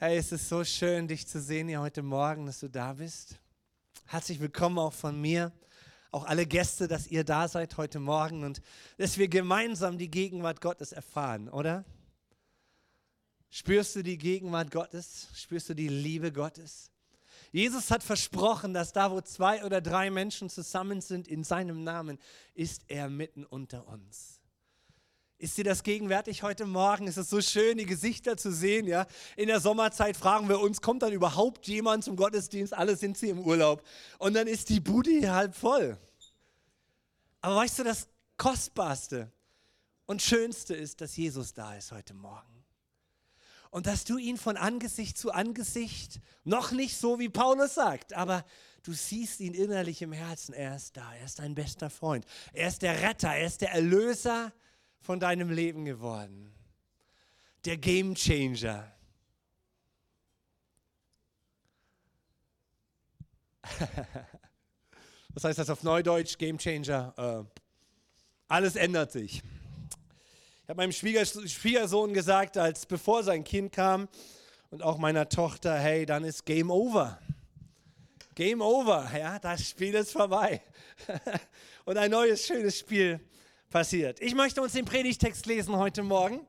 Hey, es ist so schön, dich zu sehen hier heute Morgen, dass du da bist. Herzlich willkommen auch von mir, auch alle Gäste, dass ihr da seid heute Morgen und dass wir gemeinsam die Gegenwart Gottes erfahren, oder? Spürst du die Gegenwart Gottes? Spürst du die Liebe Gottes? Jesus hat versprochen, dass da, wo zwei oder drei Menschen zusammen sind in seinem Namen, ist er mitten unter uns. Ist dir das gegenwärtig heute Morgen? Ist es so schön, die Gesichter zu sehen? Ja? In der Sommerzeit fragen wir uns, kommt dann überhaupt jemand zum Gottesdienst? Alle sind sie im Urlaub. Und dann ist die Bude halb voll. Aber weißt du, das Kostbarste und Schönste ist, dass Jesus da ist heute Morgen. Und dass du ihn von Angesicht zu Angesicht, noch nicht so wie Paulus sagt, aber du siehst ihn innerlich im Herzen. Er ist da, er ist dein bester Freund. Er ist der Retter, er ist der Erlöser von deinem Leben geworden. Der Game Changer. Was heißt das auf Neudeutsch? Game Changer. Äh, alles ändert sich. Ich habe meinem Schwiegersohn gesagt, als bevor sein Kind kam und auch meiner Tochter, hey, dann ist Game Over. Game Over, ja, das Spiel ist vorbei. und ein neues, schönes Spiel passiert. Ich möchte uns den Predigtext lesen heute Morgen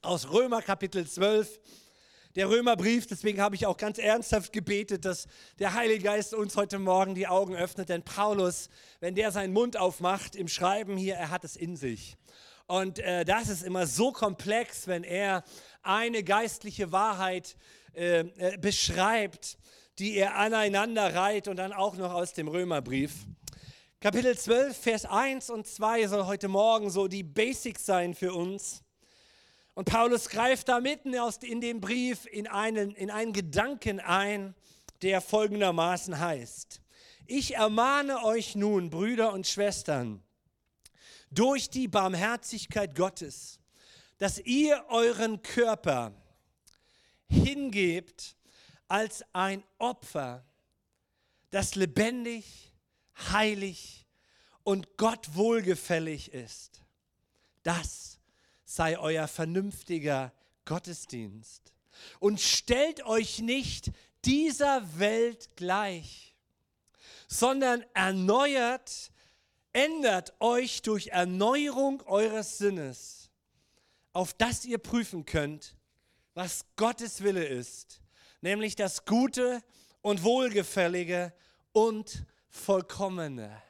aus Römer Kapitel 12. Der Römerbrief, deswegen habe ich auch ganz ernsthaft gebetet, dass der Heilige Geist uns heute Morgen die Augen öffnet, denn Paulus, wenn der seinen Mund aufmacht im Schreiben hier, er hat es in sich. Und äh, das ist immer so komplex, wenn er eine geistliche Wahrheit äh, äh, beschreibt, die er aneinander reiht und dann auch noch aus dem Römerbrief. Kapitel 12, Vers 1 und 2 soll heute Morgen so die Basics sein für uns. Und Paulus greift da mitten in dem Brief in einen, in einen Gedanken ein, der folgendermaßen heißt. Ich ermahne euch nun, Brüder und Schwestern, durch die Barmherzigkeit Gottes, dass ihr euren Körper hingebt als ein Opfer, das lebendig, heilig und Gott wohlgefällig ist. Das sei euer vernünftiger Gottesdienst. Und stellt euch nicht dieser Welt gleich, sondern erneuert, ändert euch durch Erneuerung eures Sinnes, auf das ihr prüfen könnt, was Gottes Wille ist, nämlich das Gute und Wohlgefällige und Vollkommene.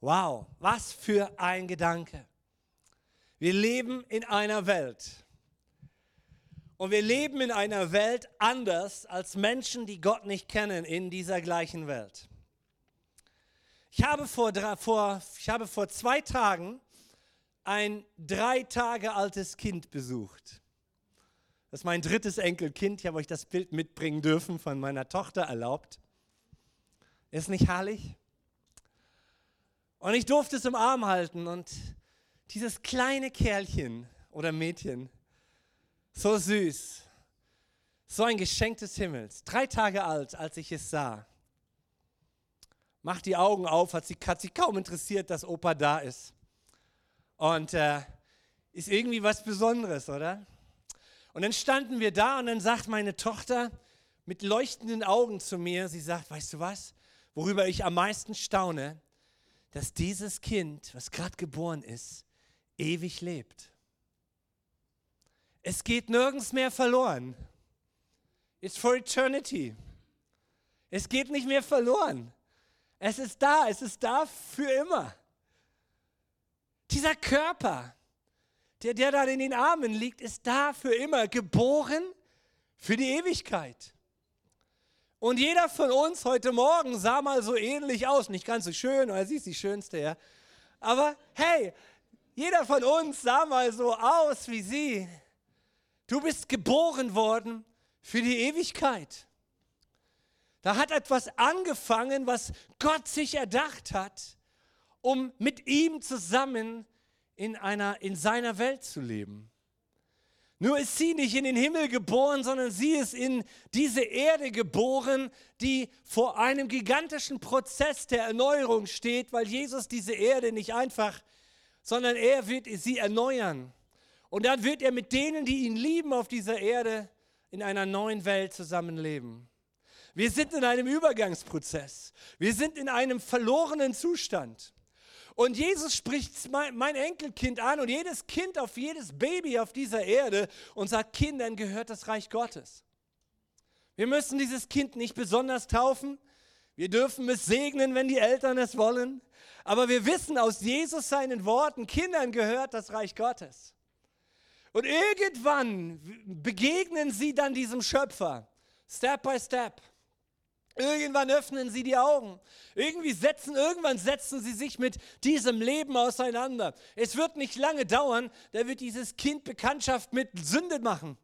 Wow, was für ein Gedanke. Wir leben in einer Welt. Und wir leben in einer Welt anders als Menschen, die Gott nicht kennen, in dieser gleichen Welt. Ich habe vor, vor, ich habe vor zwei Tagen ein drei Tage altes Kind besucht. Das ist mein drittes Enkelkind. Ich habe euch das Bild mitbringen dürfen, von meiner Tochter erlaubt. Ist nicht herrlich? Und ich durfte es im Arm halten und dieses kleine Kerlchen oder Mädchen, so süß, so ein Geschenk des Himmels, drei Tage alt, als ich es sah, macht die Augen auf, hat sie, hat sie kaum interessiert, dass Opa da ist. Und äh, ist irgendwie was Besonderes, oder? Und dann standen wir da und dann sagt meine Tochter mit leuchtenden Augen zu mir, sie sagt, weißt du was, worüber ich am meisten staune, dass dieses Kind, was gerade geboren ist, ewig lebt. Es geht nirgends mehr verloren. It's for eternity. Es geht nicht mehr verloren. Es ist da, es ist da für immer. Dieser Körper, der, der da in den Armen liegt, ist da für immer geboren für die Ewigkeit. Und jeder von uns heute Morgen sah mal so ähnlich aus. Nicht ganz so schön, weil sie ist die Schönste, ja. Aber hey, jeder von uns sah mal so aus wie sie. Du bist geboren worden für die Ewigkeit. Da hat etwas angefangen, was Gott sich erdacht hat, um mit ihm zusammen in, einer, in seiner Welt zu leben. Nur ist sie nicht in den Himmel geboren, sondern sie ist in diese Erde geboren, die vor einem gigantischen Prozess der Erneuerung steht, weil Jesus diese Erde nicht einfach, sondern er wird sie erneuern. Und dann wird er mit denen, die ihn lieben auf dieser Erde, in einer neuen Welt zusammenleben. Wir sind in einem Übergangsprozess. Wir sind in einem verlorenen Zustand. Und Jesus spricht mein Enkelkind an und jedes Kind auf jedes Baby auf dieser Erde und sagt, Kindern gehört das Reich Gottes. Wir müssen dieses Kind nicht besonders taufen. Wir dürfen es segnen, wenn die Eltern es wollen. Aber wir wissen aus Jesus seinen Worten, Kindern gehört das Reich Gottes. Und irgendwann begegnen sie dann diesem Schöpfer, Step by Step. Irgendwann öffnen sie die Augen. Irgendwie setzen, irgendwann setzen sie sich mit diesem Leben auseinander. Es wird nicht lange dauern, da wird dieses Kind Bekanntschaft mit Sünde machen.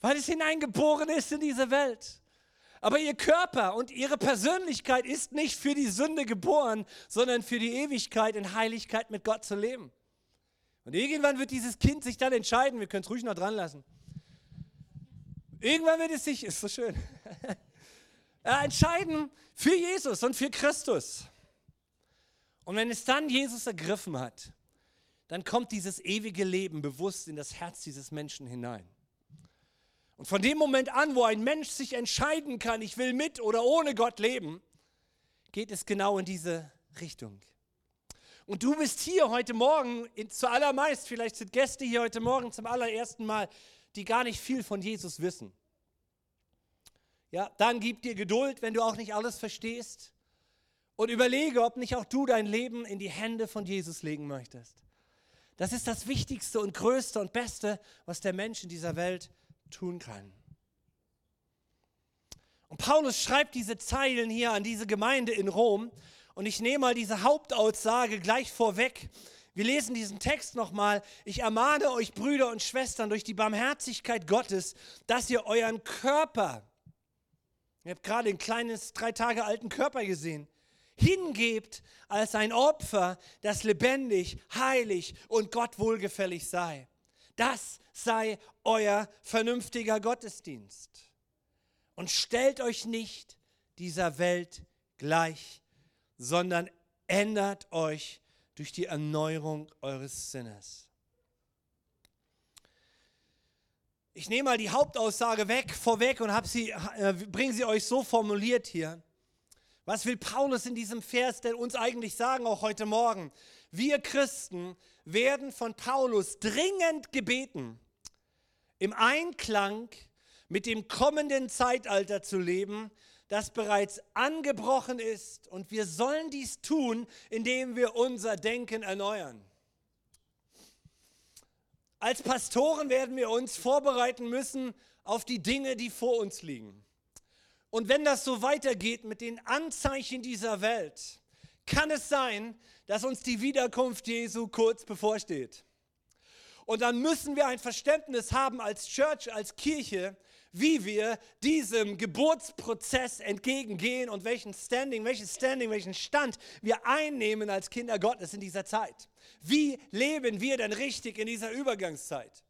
Weil es hineingeboren ist in diese Welt. Aber ihr Körper und ihre Persönlichkeit ist nicht für die Sünde geboren, sondern für die Ewigkeit in Heiligkeit mit Gott zu leben. Und irgendwann wird dieses Kind sich dann entscheiden, wir können es ruhig noch dran lassen. Irgendwann wird es sich, ist so schön, entscheiden für Jesus und für Christus. Und wenn es dann Jesus ergriffen hat, dann kommt dieses ewige Leben bewusst in das Herz dieses Menschen hinein. Und von dem Moment an, wo ein Mensch sich entscheiden kann, ich will mit oder ohne Gott leben, geht es genau in diese Richtung. Und du bist hier heute Morgen, zuallermeist, vielleicht sind Gäste hier heute Morgen zum allerersten Mal, die gar nicht viel von Jesus wissen. Ja, dann gib dir Geduld, wenn du auch nicht alles verstehst. Und überlege, ob nicht auch du dein Leben in die Hände von Jesus legen möchtest. Das ist das Wichtigste und Größte und Beste, was der Mensch in dieser Welt tun kann. Und Paulus schreibt diese Zeilen hier an diese Gemeinde in Rom. Und ich nehme mal diese Hauptaussage gleich vorweg. Wir lesen diesen Text nochmal. Ich ermahne euch, Brüder und Schwestern, durch die Barmherzigkeit Gottes, dass ihr euren Körper, ihr habt gerade ein kleines, drei Tage alten Körper gesehen, hingebt als ein Opfer, das lebendig, heilig und Gott wohlgefällig sei. Das sei euer vernünftiger Gottesdienst. Und stellt euch nicht dieser Welt gleich, sondern ändert euch durch die Erneuerung eures Sinnes. Ich nehme mal die Hauptaussage weg, vorweg und sie, äh, bringe sie euch so formuliert hier. Was will Paulus in diesem Vers denn uns eigentlich sagen, auch heute Morgen? Wir Christen werden von Paulus dringend gebeten, im Einklang mit dem kommenden Zeitalter zu leben, das bereits angebrochen ist. Und wir sollen dies tun, indem wir unser Denken erneuern. Als Pastoren werden wir uns vorbereiten müssen auf die Dinge, die vor uns liegen. Und wenn das so weitergeht mit den Anzeichen dieser Welt, kann es sein, dass uns die Wiederkunft Jesu kurz bevorsteht. Und dann müssen wir ein Verständnis haben als Church, als Kirche, wie wir diesem Geburtsprozess entgegengehen und welchen Standing, welches Standing, welchen Stand wir einnehmen als Kinder Gottes in dieser Zeit. Wie leben wir denn richtig in dieser Übergangszeit?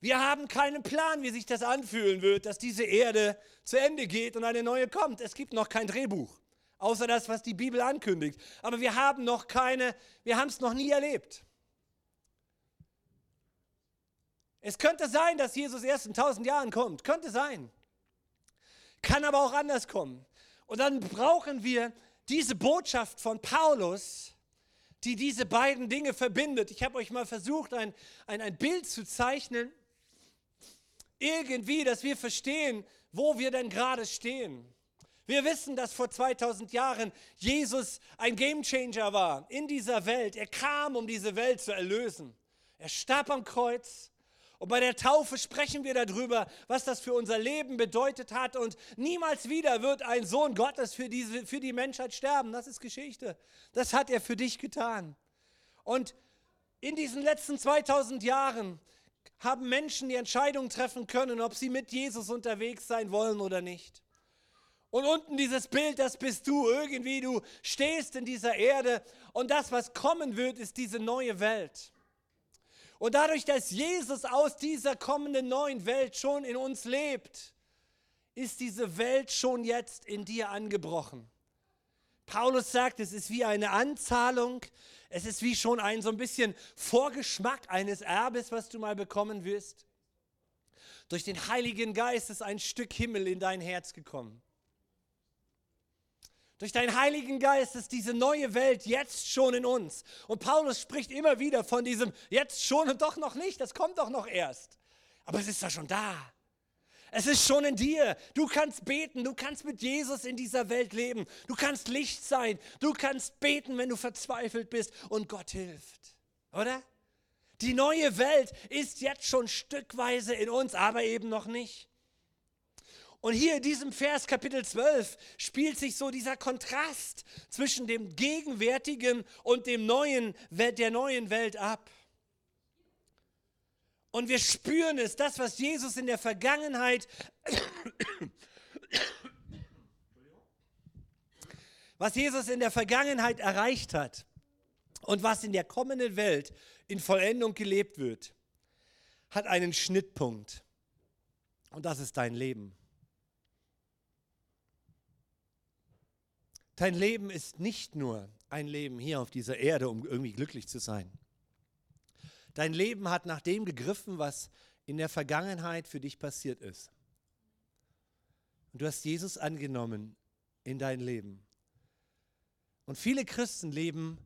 Wir haben keinen Plan, wie sich das anfühlen wird, dass diese Erde zu Ende geht und eine neue kommt. Es gibt noch kein Drehbuch, außer das, was die Bibel ankündigt. Aber wir haben noch keine, wir haben es noch nie erlebt. Es könnte sein, dass Jesus erst in tausend Jahren kommt. Könnte sein. Kann aber auch anders kommen. Und dann brauchen wir diese Botschaft von Paulus, die diese beiden Dinge verbindet. Ich habe euch mal versucht, ein, ein, ein Bild zu zeichnen. Irgendwie, dass wir verstehen, wo wir denn gerade stehen. Wir wissen, dass vor 2000 Jahren Jesus ein Gamechanger war in dieser Welt. Er kam, um diese Welt zu erlösen. Er starb am Kreuz. Und bei der Taufe sprechen wir darüber, was das für unser Leben bedeutet hat. Und niemals wieder wird ein Sohn Gottes für, diese, für die Menschheit sterben. Das ist Geschichte. Das hat er für dich getan. Und in diesen letzten 2000 Jahren haben Menschen die Entscheidung treffen können, ob sie mit Jesus unterwegs sein wollen oder nicht. Und unten dieses Bild, das bist du irgendwie, du stehst in dieser Erde und das, was kommen wird, ist diese neue Welt. Und dadurch, dass Jesus aus dieser kommenden neuen Welt schon in uns lebt, ist diese Welt schon jetzt in dir angebrochen. Paulus sagt, es ist wie eine Anzahlung, es ist wie schon ein so ein bisschen Vorgeschmack eines Erbes, was du mal bekommen wirst. Durch den Heiligen Geist ist ein Stück Himmel in dein Herz gekommen. Durch deinen Heiligen Geist ist diese neue Welt jetzt schon in uns. Und Paulus spricht immer wieder von diesem jetzt schon und doch noch nicht, das kommt doch noch erst. Aber es ist doch schon da. Es ist schon in dir. Du kannst beten, du kannst mit Jesus in dieser Welt leben. Du kannst Licht sein. Du kannst beten, wenn du verzweifelt bist und Gott hilft. Oder? Die neue Welt ist jetzt schon stückweise in uns, aber eben noch nicht. Und hier in diesem Vers Kapitel 12 spielt sich so dieser Kontrast zwischen dem gegenwärtigen und dem neuen der neuen Welt ab. Und wir spüren es, das, was Jesus in der Vergangenheit, was Jesus in der Vergangenheit erreicht hat und was in der kommenden Welt in Vollendung gelebt wird, hat einen Schnittpunkt. Und das ist dein Leben. Dein Leben ist nicht nur ein Leben hier auf dieser Erde, um irgendwie glücklich zu sein. Dein Leben hat nach dem gegriffen, was in der Vergangenheit für dich passiert ist. Und du hast Jesus angenommen in dein Leben. Und viele Christen leben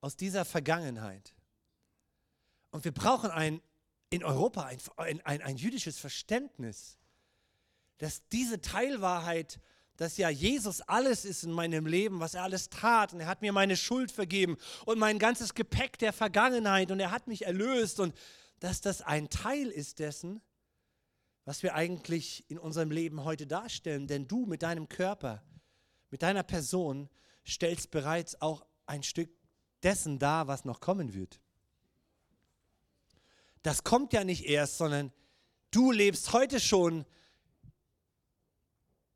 aus dieser Vergangenheit. Und wir brauchen ein, in Europa ein, ein, ein jüdisches Verständnis, dass diese Teilwahrheit dass ja Jesus alles ist in meinem Leben, was er alles tat und er hat mir meine Schuld vergeben und mein ganzes Gepäck der Vergangenheit und er hat mich erlöst und dass das ein Teil ist dessen, was wir eigentlich in unserem Leben heute darstellen. Denn du mit deinem Körper, mit deiner Person stellst bereits auch ein Stück dessen dar, was noch kommen wird. Das kommt ja nicht erst, sondern du lebst heute schon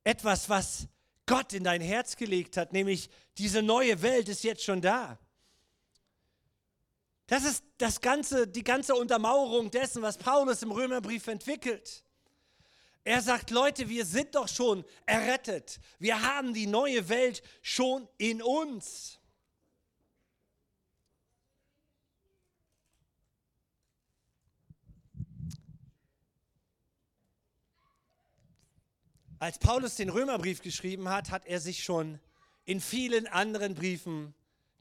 etwas, was Gott in dein Herz gelegt hat, nämlich diese neue Welt ist jetzt schon da. Das ist das ganze, die ganze Untermauerung dessen, was Paulus im Römerbrief entwickelt. Er sagt, Leute, wir sind doch schon errettet. Wir haben die neue Welt schon in uns. Als Paulus den Römerbrief geschrieben hat, hat er sich schon in vielen anderen Briefen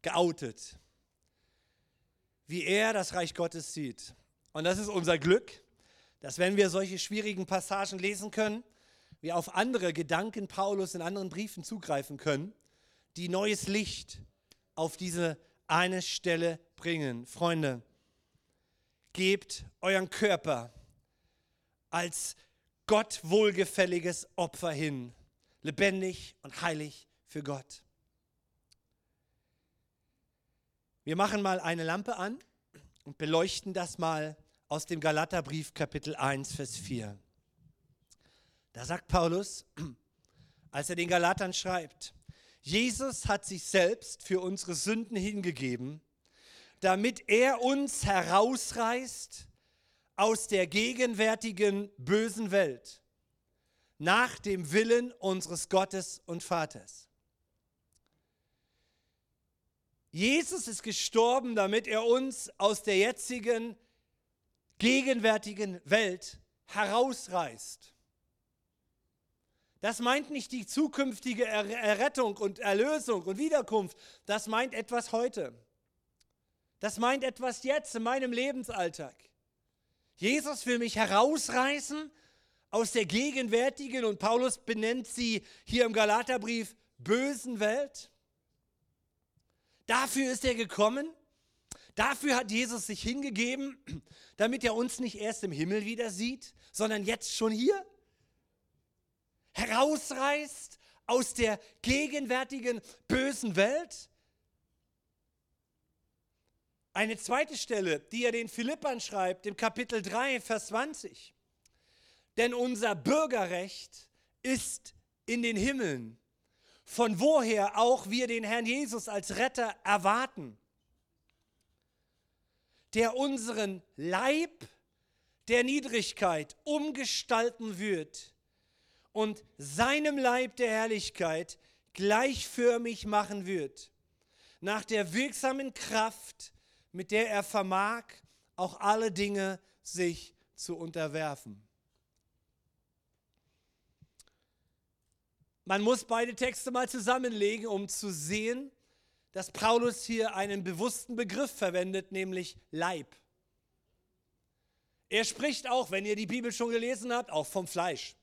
geoutet, wie er das Reich Gottes sieht. Und das ist unser Glück, dass wenn wir solche schwierigen Passagen lesen können, wir auf andere Gedanken Paulus in anderen Briefen zugreifen können, die neues Licht auf diese eine Stelle bringen. Freunde, gebt euren Körper als Gott wohlgefälliges Opfer hin, lebendig und heilig für Gott. Wir machen mal eine Lampe an und beleuchten das mal aus dem Galaterbrief Kapitel 1, Vers 4. Da sagt Paulus, als er den Galatern schreibt, Jesus hat sich selbst für unsere Sünden hingegeben, damit er uns herausreißt aus der gegenwärtigen bösen Welt nach dem Willen unseres Gottes und Vaters. Jesus ist gestorben, damit er uns aus der jetzigen gegenwärtigen Welt herausreißt. Das meint nicht die zukünftige Errettung und Erlösung und Wiederkunft, das meint etwas heute. Das meint etwas jetzt in meinem Lebensalltag. Jesus will mich herausreißen aus der gegenwärtigen, und Paulus benennt sie hier im Galaterbrief, bösen Welt. Dafür ist er gekommen. Dafür hat Jesus sich hingegeben, damit er uns nicht erst im Himmel wieder sieht, sondern jetzt schon hier. Herausreißt aus der gegenwärtigen bösen Welt eine zweite Stelle, die er den Philippern schreibt, im Kapitel 3, Vers 20. Denn unser Bürgerrecht ist in den Himmeln, von woher auch wir den Herrn Jesus als Retter erwarten, der unseren Leib der Niedrigkeit umgestalten wird und seinem Leib der Herrlichkeit gleichförmig machen wird, nach der wirksamen Kraft, mit der er vermag, auch alle Dinge sich zu unterwerfen. Man muss beide Texte mal zusammenlegen, um zu sehen, dass Paulus hier einen bewussten Begriff verwendet, nämlich Leib. Er spricht auch, wenn ihr die Bibel schon gelesen habt, auch vom Fleisch.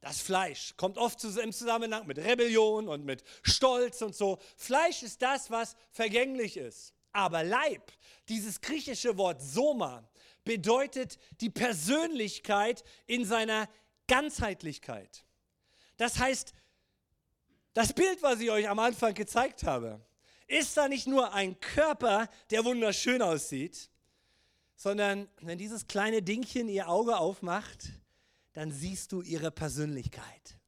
Das Fleisch kommt oft im Zusammenhang mit Rebellion und mit Stolz und so. Fleisch ist das, was vergänglich ist. Aber Leib, dieses griechische Wort Soma, bedeutet die Persönlichkeit in seiner Ganzheitlichkeit. Das heißt, das Bild, was ich euch am Anfang gezeigt habe, ist da nicht nur ein Körper, der wunderschön aussieht, sondern wenn dieses kleine Dingchen ihr Auge aufmacht, dann siehst du ihre Persönlichkeit.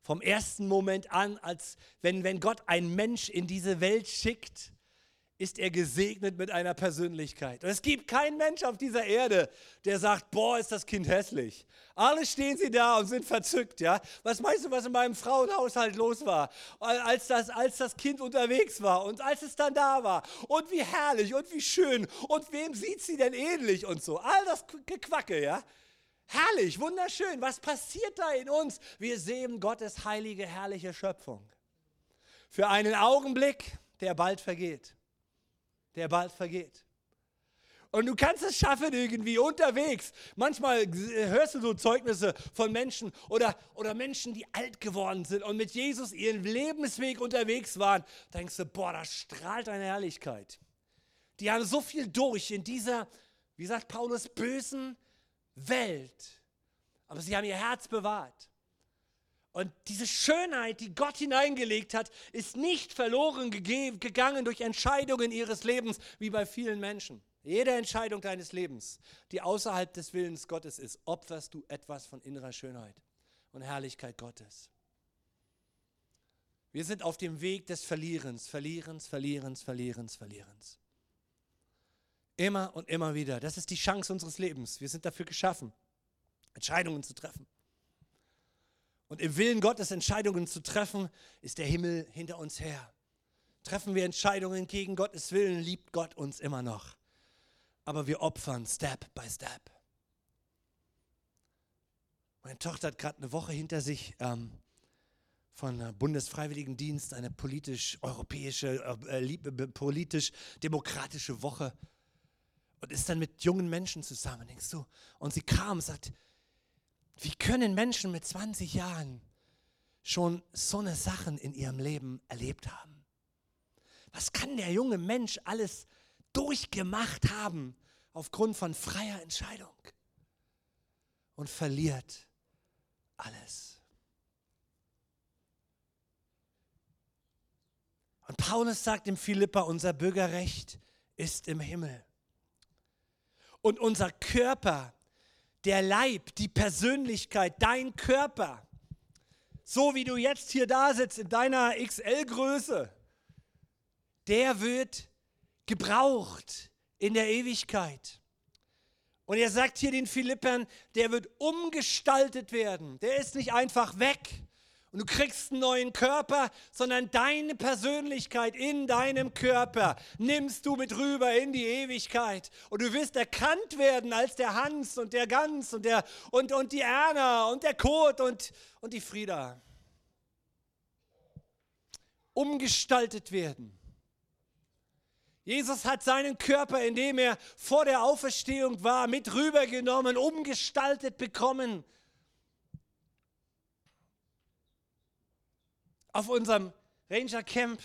Vom ersten Moment an, als wenn, wenn Gott einen Mensch in diese Welt schickt, ist er gesegnet mit einer Persönlichkeit. Und es gibt keinen Mensch auf dieser Erde, der sagt, boah, ist das Kind hässlich. Alle stehen sie da und sind verzückt, ja. Was meinst du, was in meinem Frauenhaushalt los war, als das, als das Kind unterwegs war und als es dann da war? Und wie herrlich und wie schön und wem sieht sie denn ähnlich und so. All das Gequacke, ja. Herrlich, wunderschön. Was passiert da in uns? Wir sehen Gottes heilige, herrliche Schöpfung. Für einen Augenblick, der bald vergeht der bald vergeht. Und du kannst es schaffen irgendwie unterwegs. Manchmal hörst du so Zeugnisse von Menschen oder, oder Menschen, die alt geworden sind und mit Jesus ihren Lebensweg unterwegs waren. Da denkst du, boah, da strahlt eine Herrlichkeit. Die haben so viel durch in dieser, wie sagt Paulus, bösen Welt. Aber sie haben ihr Herz bewahrt. Und diese Schönheit, die Gott hineingelegt hat, ist nicht verloren gegangen durch Entscheidungen ihres Lebens, wie bei vielen Menschen. Jede Entscheidung deines Lebens, die außerhalb des Willens Gottes ist, opferst du etwas von innerer Schönheit und Herrlichkeit Gottes. Wir sind auf dem Weg des Verlierens, Verlierens, Verlierens, Verlierens, Verlierens. Immer und immer wieder. Das ist die Chance unseres Lebens. Wir sind dafür geschaffen, Entscheidungen zu treffen. Und im Willen Gottes Entscheidungen zu treffen, ist der Himmel hinter uns her. Treffen wir Entscheidungen gegen Gottes Willen, liebt Gott uns immer noch. Aber wir opfern Step by Step. Meine Tochter hat gerade eine Woche hinter sich ähm, von Bundesfreiwilligendienst, eine politisch-europäische, äh, äh politisch-demokratische Woche und ist dann mit jungen Menschen zusammen, denkst du? Und sie kam und sagt, wie können Menschen mit 20 Jahren schon so eine Sachen in ihrem Leben erlebt haben? Was kann der junge Mensch alles durchgemacht haben aufgrund von freier Entscheidung? Und verliert alles. Und Paulus sagt im Philippa, unser Bürgerrecht ist im Himmel. Und unser Körper der Leib, die Persönlichkeit, dein Körper, so wie du jetzt hier da sitzt in deiner XL-Größe, der wird gebraucht in der Ewigkeit. Und er sagt hier den Philippern, der wird umgestaltet werden. Der ist nicht einfach weg, und du kriegst einen neuen Körper, sondern deine Persönlichkeit in deinem Körper nimmst du mit rüber in die Ewigkeit. Und du wirst erkannt werden als der Hans und der Gans und, der, und, und die Erna und der Kurt und, und die Frieda. Umgestaltet werden. Jesus hat seinen Körper, in dem er vor der Auferstehung war, mit rübergenommen, umgestaltet bekommen auf unserem Ranger Camp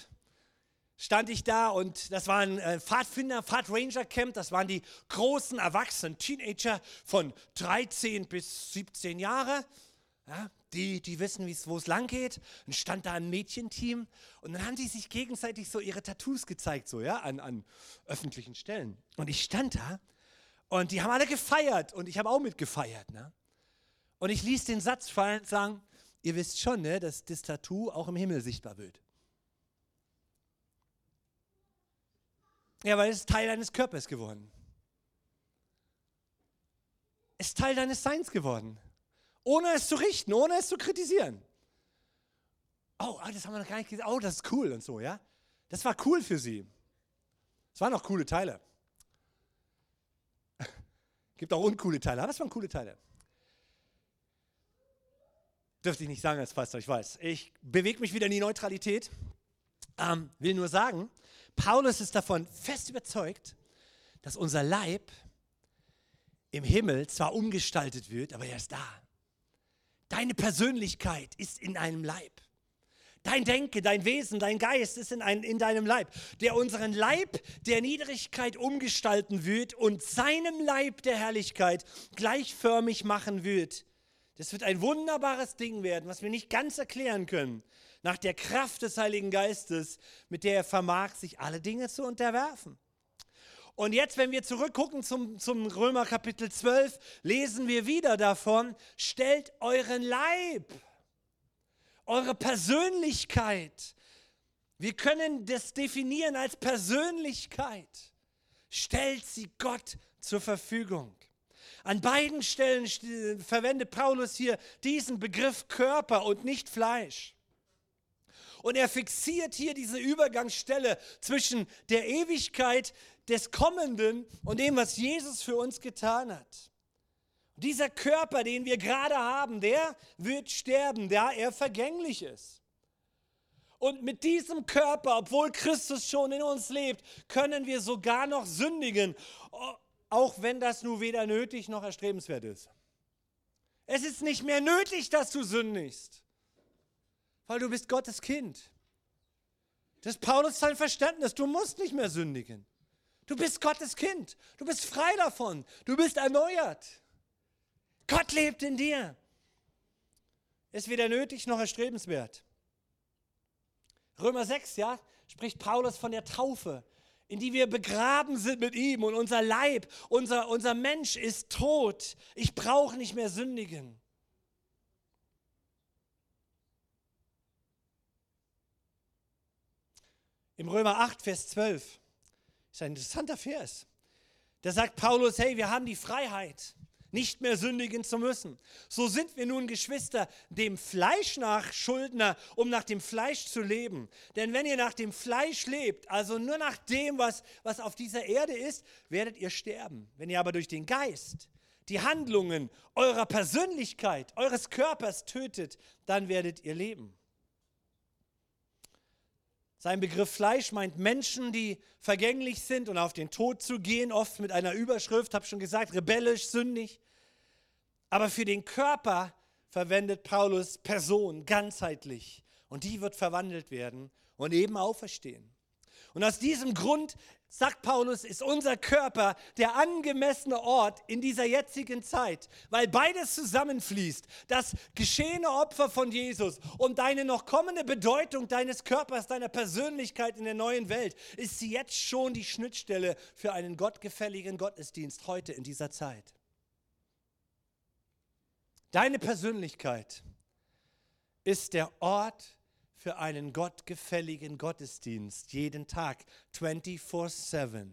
stand ich da und das war ein äh, Pfadfinder, Pfadranger Camp, das waren die großen erwachsenen Teenager von 13 bis 17 Jahre. Ja, die, die wissen, wo es lang geht. Und stand da ein Mädchenteam und dann haben die sich gegenseitig so ihre Tattoos gezeigt, so ja, an, an öffentlichen Stellen. Und ich stand da und die haben alle gefeiert und ich habe auch mitgefeiert. Ne? Und ich ließ den Satz fallen, sagen, Ihr wisst schon, ne, dass das Tattoo auch im Himmel sichtbar wird. Ja, weil es ist Teil deines Körpers geworden. Es ist Teil deines Seins geworden. Ohne es zu richten, ohne es zu kritisieren. oh, ah, das haben wir noch gar nicht gesehen. Oh, das ist cool und so, ja. Das war cool für sie. Es waren auch coole Teile. Gibt auch uncoole Teile, aber es waren coole Teile. Dürfte ich nicht sagen als Pastor, ich weiß. Ich bewege mich wieder in die Neutralität. Ähm, will nur sagen, Paulus ist davon fest überzeugt, dass unser Leib im Himmel zwar umgestaltet wird, aber er ist da. Deine Persönlichkeit ist in einem Leib. Dein Denke, dein Wesen, dein Geist ist in, ein, in deinem Leib, der unseren Leib der Niedrigkeit umgestalten wird und seinem Leib der Herrlichkeit gleichförmig machen wird. Das wird ein wunderbares Ding werden, was wir nicht ganz erklären können, nach der Kraft des Heiligen Geistes, mit der er vermag, sich alle Dinge zu unterwerfen. Und jetzt, wenn wir zurückgucken zum, zum Römer Kapitel 12, lesen wir wieder davon, stellt euren Leib eure Persönlichkeit. Wir können das definieren als Persönlichkeit. Stellt sie Gott zur Verfügung. An beiden Stellen verwendet Paulus hier diesen Begriff Körper und nicht Fleisch. Und er fixiert hier diese Übergangsstelle zwischen der Ewigkeit des Kommenden und dem, was Jesus für uns getan hat. Dieser Körper, den wir gerade haben, der wird sterben, da er vergänglich ist. Und mit diesem Körper, obwohl Christus schon in uns lebt, können wir sogar noch sündigen, auch wenn das nur weder nötig noch erstrebenswert ist. Es ist nicht mehr nötig, dass du sündigst, weil du bist Gottes Kind. Das ist Paulus sein Verständnis. Du musst nicht mehr sündigen. Du bist Gottes Kind. Du bist frei davon. Du bist erneuert. Gott lebt in dir. Ist weder nötig noch erstrebenswert. Römer 6, ja, spricht Paulus von der Taufe, in die wir begraben sind mit ihm und unser Leib, unser, unser Mensch ist tot. Ich brauche nicht mehr sündigen. Im Römer 8, Vers 12 ist ein interessanter Vers. Da sagt Paulus, hey, wir haben die Freiheit nicht mehr sündigen zu müssen. So sind wir nun Geschwister, dem Fleisch nach Schuldner, um nach dem Fleisch zu leben. Denn wenn ihr nach dem Fleisch lebt, also nur nach dem, was, was auf dieser Erde ist, werdet ihr sterben. Wenn ihr aber durch den Geist die Handlungen eurer Persönlichkeit, eures Körpers tötet, dann werdet ihr leben. Sein Begriff Fleisch meint Menschen, die vergänglich sind und auf den Tod zu gehen, oft mit einer Überschrift, habe schon gesagt, rebellisch, sündig. Aber für den Körper verwendet Paulus Person ganzheitlich und die wird verwandelt werden und eben auferstehen. Und aus diesem Grund sagt Paulus, ist unser Körper der angemessene Ort in dieser jetzigen Zeit, weil beides zusammenfließt. Das geschehene Opfer von Jesus und deine noch kommende Bedeutung deines Körpers, deiner Persönlichkeit in der neuen Welt, ist jetzt schon die Schnittstelle für einen gottgefälligen Gottesdienst heute in dieser Zeit. Deine Persönlichkeit ist der Ort, für einen gottgefälligen Gottesdienst jeden Tag, 24-7.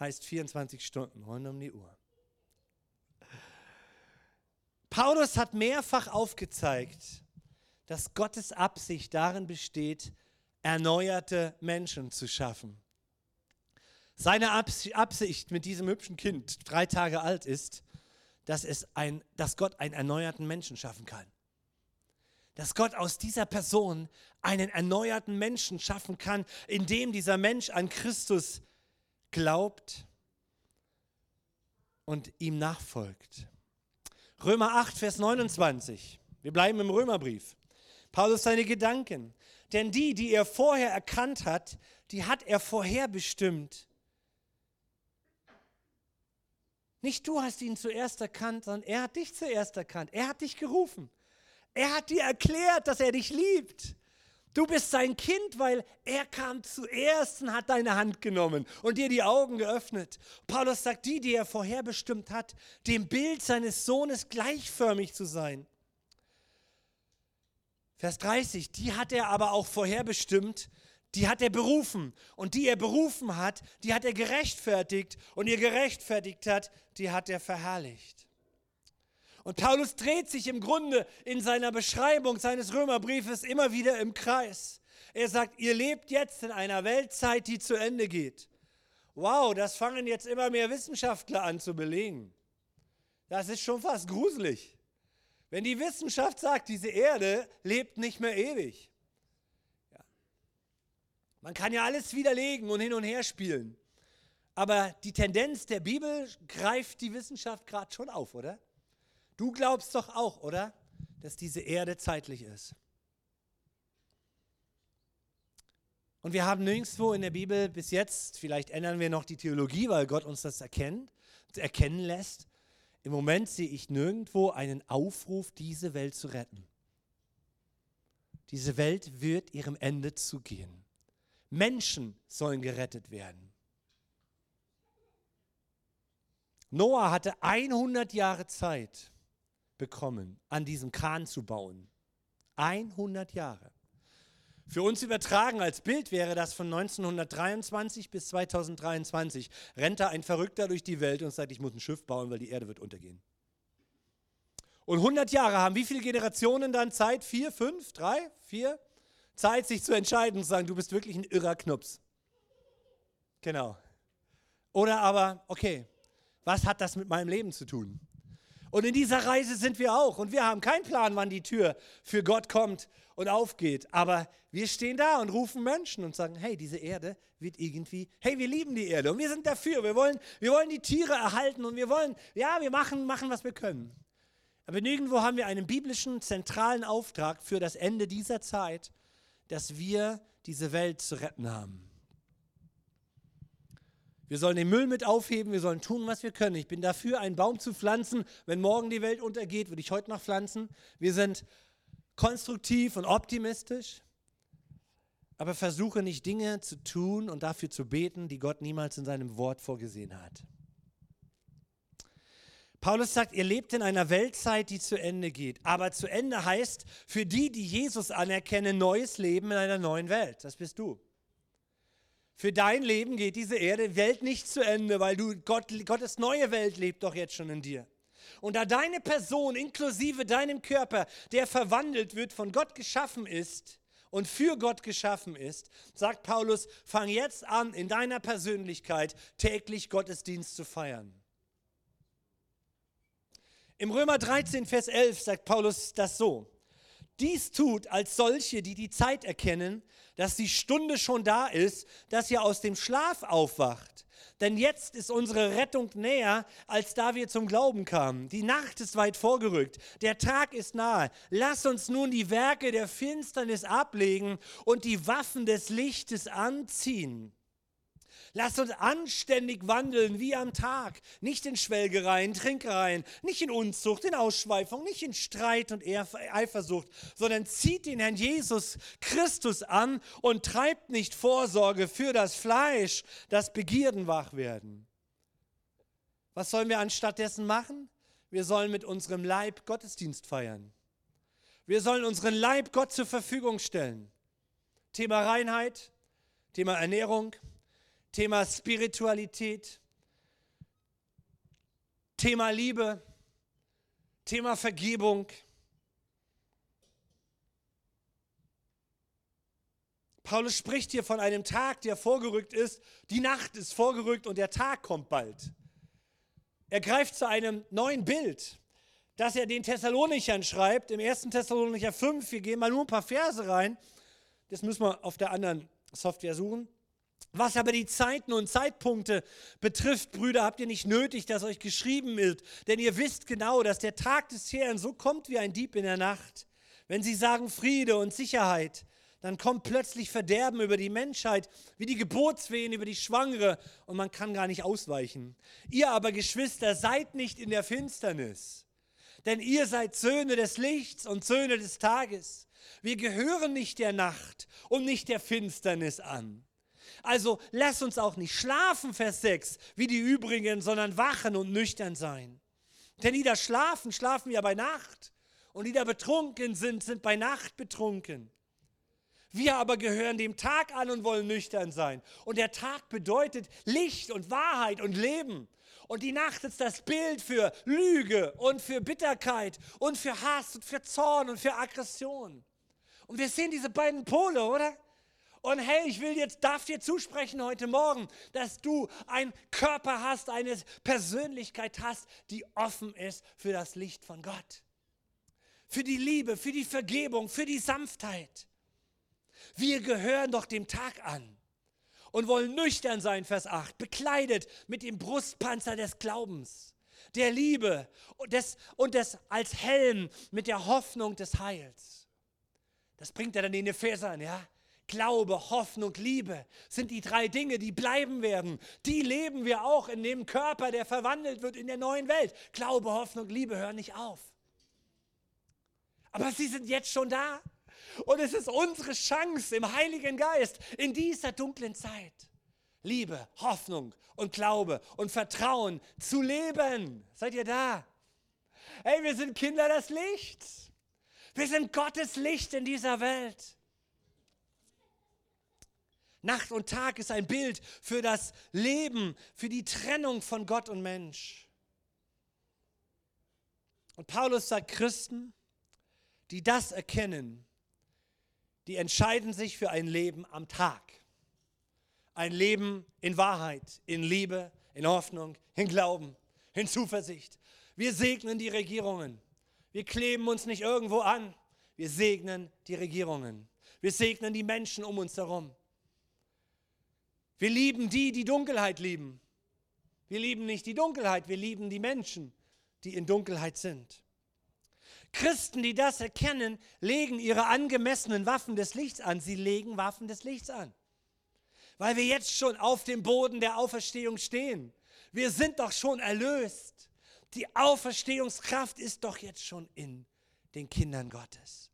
Heißt 24 Stunden rund um die Uhr. Paulus hat mehrfach aufgezeigt, dass Gottes Absicht darin besteht, erneuerte Menschen zu schaffen. Seine Absicht mit diesem hübschen Kind, drei Tage alt ist, dass, es ein, dass Gott einen erneuerten Menschen schaffen kann dass Gott aus dieser Person einen erneuerten Menschen schaffen kann, indem dieser Mensch an Christus glaubt und ihm nachfolgt. Römer 8, Vers 29. Wir bleiben im Römerbrief. Paulus seine Gedanken. Denn die, die er vorher erkannt hat, die hat er vorherbestimmt. Nicht du hast ihn zuerst erkannt, sondern er hat dich zuerst erkannt. Er hat dich gerufen. Er hat dir erklärt, dass er dich liebt. Du bist sein Kind, weil er kam zuerst und hat deine Hand genommen und dir die Augen geöffnet. Paulus sagt, die, die er vorherbestimmt hat, dem Bild seines Sohnes gleichförmig zu sein. Vers 30, die hat er aber auch vorherbestimmt, die hat er berufen. Und die er berufen hat, die hat er gerechtfertigt. Und ihr gerechtfertigt hat, die hat er verherrlicht. Und Paulus dreht sich im Grunde in seiner Beschreibung seines Römerbriefes immer wieder im Kreis. Er sagt, ihr lebt jetzt in einer Weltzeit, die zu Ende geht. Wow, das fangen jetzt immer mehr Wissenschaftler an zu belegen. Das ist schon fast gruselig. Wenn die Wissenschaft sagt, diese Erde lebt nicht mehr ewig. Ja. Man kann ja alles widerlegen und hin und her spielen. Aber die Tendenz der Bibel greift die Wissenschaft gerade schon auf, oder? Du glaubst doch auch, oder? Dass diese Erde zeitlich ist. Und wir haben nirgendwo in der Bibel bis jetzt, vielleicht ändern wir noch die Theologie, weil Gott uns das erkennt, erkennen lässt. Im Moment sehe ich nirgendwo einen Aufruf, diese Welt zu retten. Diese Welt wird ihrem Ende zugehen. Menschen sollen gerettet werden. Noah hatte 100 Jahre Zeit bekommen, an diesem Kahn zu bauen. 100 Jahre. Für uns übertragen als Bild wäre das von 1923 bis 2023. Rennt da ein Verrückter durch die Welt und sagt, ich muss ein Schiff bauen, weil die Erde wird untergehen. Und 100 Jahre haben wie viele Generationen dann Zeit? Vier, fünf, drei, vier? Zeit, sich zu entscheiden und zu sagen, du bist wirklich ein irrer Knups. Genau. Oder aber, okay, was hat das mit meinem Leben zu tun? Und in dieser Reise sind wir auch. Und wir haben keinen Plan, wann die Tür für Gott kommt und aufgeht. Aber wir stehen da und rufen Menschen und sagen, hey, diese Erde wird irgendwie, hey, wir lieben die Erde und wir sind dafür. Wir wollen, wir wollen die Tiere erhalten und wir wollen, ja, wir machen, machen, was wir können. Aber nirgendwo haben wir einen biblischen zentralen Auftrag für das Ende dieser Zeit, dass wir diese Welt zu retten haben. Wir sollen den Müll mit aufheben, wir sollen tun, was wir können. Ich bin dafür, einen Baum zu pflanzen. Wenn morgen die Welt untergeht, würde ich heute noch pflanzen. Wir sind konstruktiv und optimistisch, aber versuche nicht Dinge zu tun und dafür zu beten, die Gott niemals in seinem Wort vorgesehen hat. Paulus sagt, ihr lebt in einer Weltzeit, die zu Ende geht. Aber zu Ende heißt für die, die Jesus anerkennen, neues Leben in einer neuen Welt. Das bist du. Für dein Leben geht diese Erde, Welt nicht zu Ende, weil du Gott, Gottes neue Welt lebt doch jetzt schon in dir. Und da deine Person inklusive deinem Körper, der verwandelt wird, von Gott geschaffen ist und für Gott geschaffen ist, sagt Paulus, fang jetzt an, in deiner Persönlichkeit täglich Gottesdienst zu feiern. Im Römer 13, Vers 11 sagt Paulus das so. Dies tut als solche, die die Zeit erkennen, dass die Stunde schon da ist, dass ihr aus dem Schlaf aufwacht. Denn jetzt ist unsere Rettung näher, als da wir zum Glauben kamen. Die Nacht ist weit vorgerückt, der Tag ist nahe. Lass uns nun die Werke der Finsternis ablegen und die Waffen des Lichtes anziehen. Lasst uns anständig wandeln wie am Tag, nicht in Schwelgereien, Trinkereien, nicht in Unzucht, in Ausschweifung, nicht in Streit und Eifersucht, sondern zieht den Herrn Jesus Christus an und treibt nicht Vorsorge für das Fleisch, dass Begierden wach werden. Was sollen wir anstattdessen machen? Wir sollen mit unserem Leib Gottesdienst feiern. Wir sollen unseren Leib Gott zur Verfügung stellen. Thema Reinheit, Thema Ernährung, Thema Spiritualität, Thema Liebe, Thema Vergebung. Paulus spricht hier von einem Tag, der vorgerückt ist. Die Nacht ist vorgerückt und der Tag kommt bald. Er greift zu einem neuen Bild, das er den Thessalonichern schreibt, im 1. Thessalonicher 5. Wir gehen mal nur ein paar Verse rein. Das müssen wir auf der anderen Software suchen. Was aber die Zeiten und Zeitpunkte betrifft, Brüder, habt ihr nicht nötig, dass euch geschrieben wird, denn ihr wisst genau, dass der Tag des Herrn so kommt wie ein Dieb in der Nacht. Wenn sie sagen Friede und Sicherheit, dann kommt plötzlich Verderben über die Menschheit, wie die Geburtswehen über die Schwangere, und man kann gar nicht ausweichen. Ihr aber, Geschwister, seid nicht in der Finsternis, denn ihr seid Söhne des Lichts und Söhne des Tages. Wir gehören nicht der Nacht und nicht der Finsternis an. Also lass uns auch nicht schlafen, Vers 6, wie die übrigen, sondern wachen und nüchtern sein. Denn die da schlafen, schlafen ja bei Nacht. Und die da betrunken sind, sind bei Nacht betrunken. Wir aber gehören dem Tag an und wollen nüchtern sein. Und der Tag bedeutet Licht und Wahrheit und Leben. Und die Nacht ist das Bild für Lüge und für Bitterkeit und für Hass und für Zorn und für Aggression. Und wir sehen diese beiden Pole, oder? Und hey, ich will jetzt, darf dir zusprechen heute Morgen, dass du einen Körper hast, eine Persönlichkeit hast, die offen ist für das Licht von Gott. Für die Liebe, für die Vergebung, für die Sanftheit. Wir gehören doch dem Tag an und wollen nüchtern sein, Vers 8, bekleidet mit dem Brustpanzer des Glaubens, der Liebe und des, und des als Helm mit der Hoffnung des Heils. Das bringt er dann in den Ephesern, ja? Glaube, Hoffnung, Liebe sind die drei Dinge, die bleiben werden. Die leben wir auch in dem Körper, der verwandelt wird in der neuen Welt. Glaube, Hoffnung, Liebe hören nicht auf. Aber sie sind jetzt schon da. Und es ist unsere Chance im Heiligen Geist in dieser dunklen Zeit. Liebe, Hoffnung und Glaube und Vertrauen zu leben. Seid ihr da? Hey, wir sind Kinder des Lichts. Wir sind Gottes Licht in dieser Welt. Nacht und Tag ist ein Bild für das Leben, für die Trennung von Gott und Mensch. Und Paulus sagt, Christen, die das erkennen, die entscheiden sich für ein Leben am Tag. Ein Leben in Wahrheit, in Liebe, in Hoffnung, in Glauben, in Zuversicht. Wir segnen die Regierungen. Wir kleben uns nicht irgendwo an. Wir segnen die Regierungen. Wir segnen die Menschen um uns herum. Wir lieben die, die Dunkelheit lieben. Wir lieben nicht die Dunkelheit, wir lieben die Menschen, die in Dunkelheit sind. Christen, die das erkennen, legen ihre angemessenen Waffen des Lichts an. Sie legen Waffen des Lichts an. Weil wir jetzt schon auf dem Boden der Auferstehung stehen. Wir sind doch schon erlöst. Die Auferstehungskraft ist doch jetzt schon in den Kindern Gottes.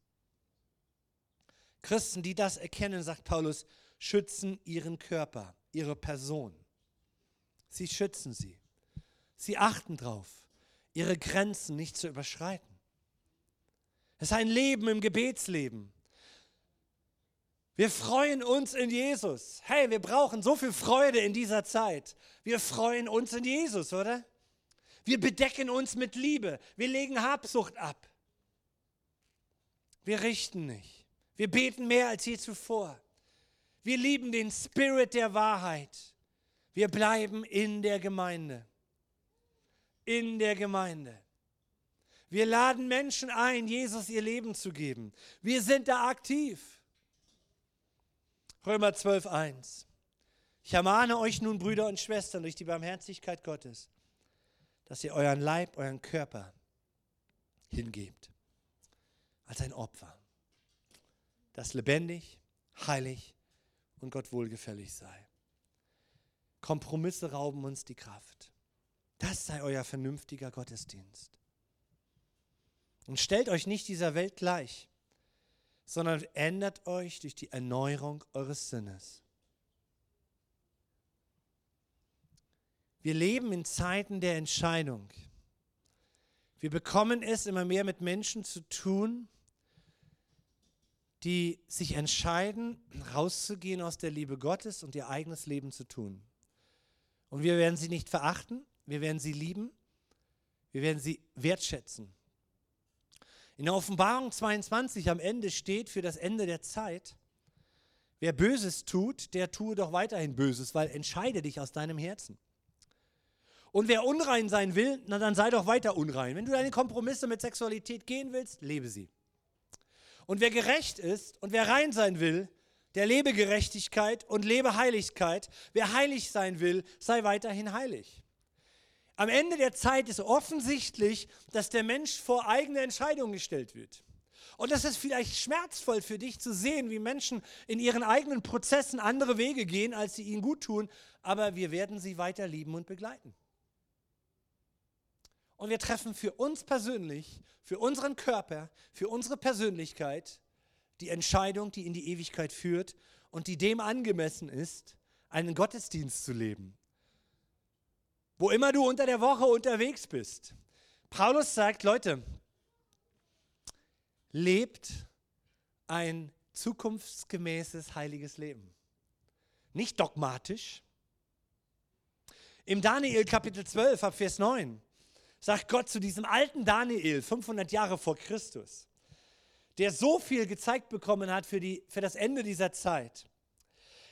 Christen, die das erkennen, sagt Paulus, schützen ihren Körper, ihre Person. Sie schützen sie. Sie achten darauf, ihre Grenzen nicht zu überschreiten. Es ist ein Leben im Gebetsleben. Wir freuen uns in Jesus. Hey, wir brauchen so viel Freude in dieser Zeit. Wir freuen uns in Jesus, oder? Wir bedecken uns mit Liebe. Wir legen Habsucht ab. Wir richten nicht. Wir beten mehr als je zuvor. Wir lieben den Spirit der Wahrheit. Wir bleiben in der Gemeinde. In der Gemeinde. Wir laden Menschen ein, Jesus ihr Leben zu geben. Wir sind da aktiv. Römer 12, 1. Ich ermahne euch nun, Brüder und Schwestern, durch die Barmherzigkeit Gottes, dass ihr euren Leib, euren Körper hingebt als ein Opfer, das lebendig, heilig und Gott wohlgefällig sei. Kompromisse rauben uns die Kraft. Das sei euer vernünftiger Gottesdienst. Und stellt euch nicht dieser Welt gleich, sondern ändert euch durch die Erneuerung eures Sinnes. Wir leben in Zeiten der Entscheidung. Wir bekommen es immer mehr mit Menschen zu tun, die sich entscheiden, rauszugehen aus der Liebe Gottes und ihr eigenes Leben zu tun. Und wir werden sie nicht verachten, wir werden sie lieben, wir werden sie wertschätzen. In der Offenbarung 22 am Ende steht für das Ende der Zeit, wer Böses tut, der tue doch weiterhin Böses, weil entscheide dich aus deinem Herzen. Und wer unrein sein will, na dann sei doch weiter unrein. Wenn du deine Kompromisse mit Sexualität gehen willst, lebe sie. Und wer gerecht ist und wer rein sein will, der lebe Gerechtigkeit und lebe Heiligkeit. Wer heilig sein will, sei weiterhin heilig. Am Ende der Zeit ist offensichtlich, dass der Mensch vor eigene Entscheidungen gestellt wird. Und das ist vielleicht schmerzvoll für dich zu sehen, wie Menschen in ihren eigenen Prozessen andere Wege gehen, als sie ihnen gut tun, aber wir werden sie weiter lieben und begleiten. Und wir treffen für uns persönlich, für unseren Körper, für unsere Persönlichkeit die Entscheidung, die in die Ewigkeit führt und die dem angemessen ist, einen Gottesdienst zu leben. Wo immer du unter der Woche unterwegs bist. Paulus sagt, Leute, lebt ein zukunftsgemäßes heiliges Leben. Nicht dogmatisch, Im Daniel Kapitel 12, ab Vers 9, sagt Gott zu diesem alten Daniel, 500 Jahre vor Christus, der so viel gezeigt bekommen hat für, die, für das Ende dieser Zeit.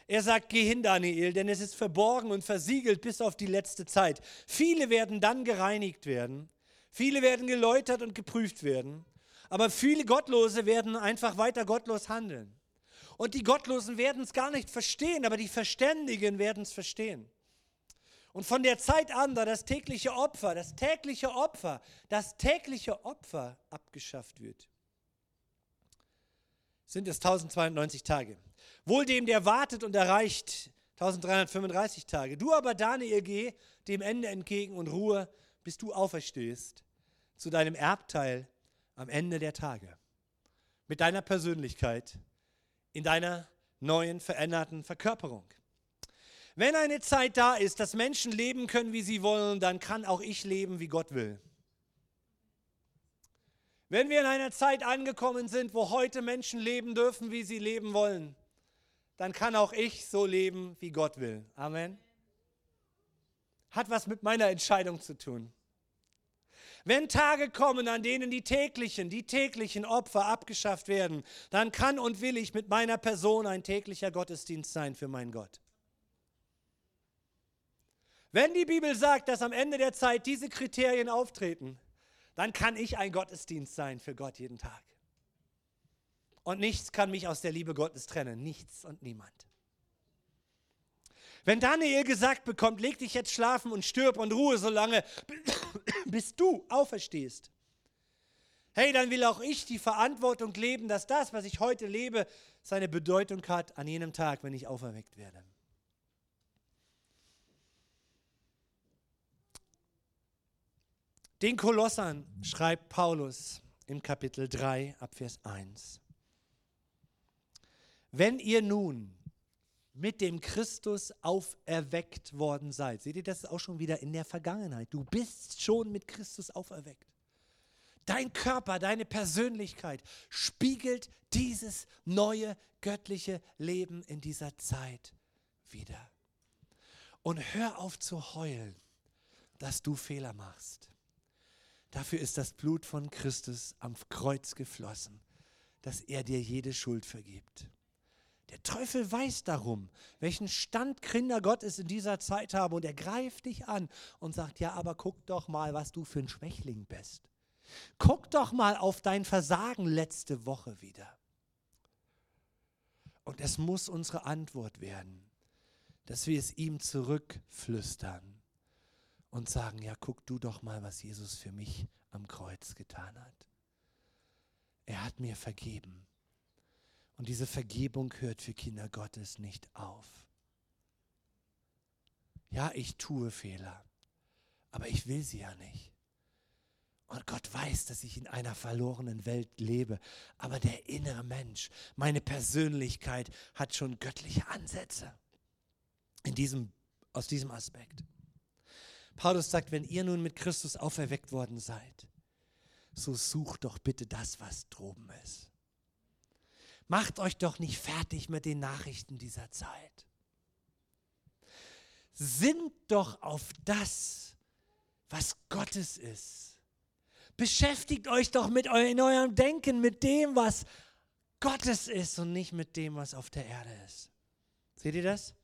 Er sagt, geh hin, Daniel, denn es ist verborgen und versiegelt bis auf die letzte Zeit. Viele werden dann gereinigt werden, viele werden geläutert und geprüft werden, aber viele Gottlose werden einfach weiter gottlos handeln. Und die Gottlosen werden es gar nicht verstehen, aber die Verständigen werden es verstehen. Und von der Zeit an, da das tägliche Opfer, das tägliche Opfer, das tägliche Opfer abgeschafft wird, sind es 1092 Tage. Wohl dem, der wartet und erreicht 1335 Tage. Du aber, Daniel, geh dem Ende entgegen und ruhe, bis du auferstehst zu deinem Erbteil am Ende der Tage. Mit deiner Persönlichkeit, in deiner neuen, veränderten Verkörperung. Wenn eine Zeit da ist, dass Menschen leben können, wie sie wollen, dann kann auch ich leben, wie Gott will. Wenn wir in einer Zeit angekommen sind, wo heute Menschen leben dürfen, wie sie leben wollen, dann kann auch ich so leben, wie Gott will. Amen. Hat was mit meiner Entscheidung zu tun. Wenn Tage kommen, an denen die täglichen, die täglichen Opfer abgeschafft werden, dann kann und will ich mit meiner Person ein täglicher Gottesdienst sein für meinen Gott. Wenn die Bibel sagt, dass am Ende der Zeit diese Kriterien auftreten, dann kann ich ein Gottesdienst sein für Gott jeden Tag. Und nichts kann mich aus der Liebe Gottes trennen. Nichts und niemand. Wenn Daniel gesagt bekommt, leg dich jetzt schlafen und stirb und ruhe so lange, bis du auferstehst. Hey, dann will auch ich die Verantwortung leben, dass das, was ich heute lebe, seine Bedeutung hat an jenem Tag, wenn ich auferweckt werde. Den Kolossern schreibt Paulus im Kapitel 3 ab Vers 1. Wenn ihr nun mit dem Christus auferweckt worden seid, seht ihr, das ist auch schon wieder in der Vergangenheit. Du bist schon mit Christus auferweckt. Dein Körper, deine Persönlichkeit spiegelt dieses neue göttliche Leben in dieser Zeit wieder. Und hör auf zu heulen, dass du Fehler machst. Dafür ist das Blut von Christus am Kreuz geflossen, dass er dir jede Schuld vergibt. Der Teufel weiß darum, welchen Stand Kinder Gottes in dieser Zeit haben und er greift dich an und sagt, ja, aber guck doch mal, was du für ein Schwächling bist. Guck doch mal auf dein Versagen letzte Woche wieder. Und es muss unsere Antwort werden, dass wir es ihm zurückflüstern und sagen, ja, guck du doch mal, was Jesus für mich am Kreuz getan hat. Er hat mir vergeben. Und diese Vergebung hört für Kinder Gottes nicht auf. Ja, ich tue Fehler, aber ich will sie ja nicht. Und Gott weiß, dass ich in einer verlorenen Welt lebe. Aber der innere Mensch, meine Persönlichkeit hat schon göttliche Ansätze in diesem, aus diesem Aspekt. Paulus sagt, wenn ihr nun mit Christus auferweckt worden seid, so sucht doch bitte das, was droben ist. Macht euch doch nicht fertig mit den Nachrichten dieser Zeit. Sinnt doch auf das, was Gottes ist. Beschäftigt euch doch mit eu in eurem Denken mit dem, was Gottes ist und nicht mit dem, was auf der Erde ist. Seht ihr das?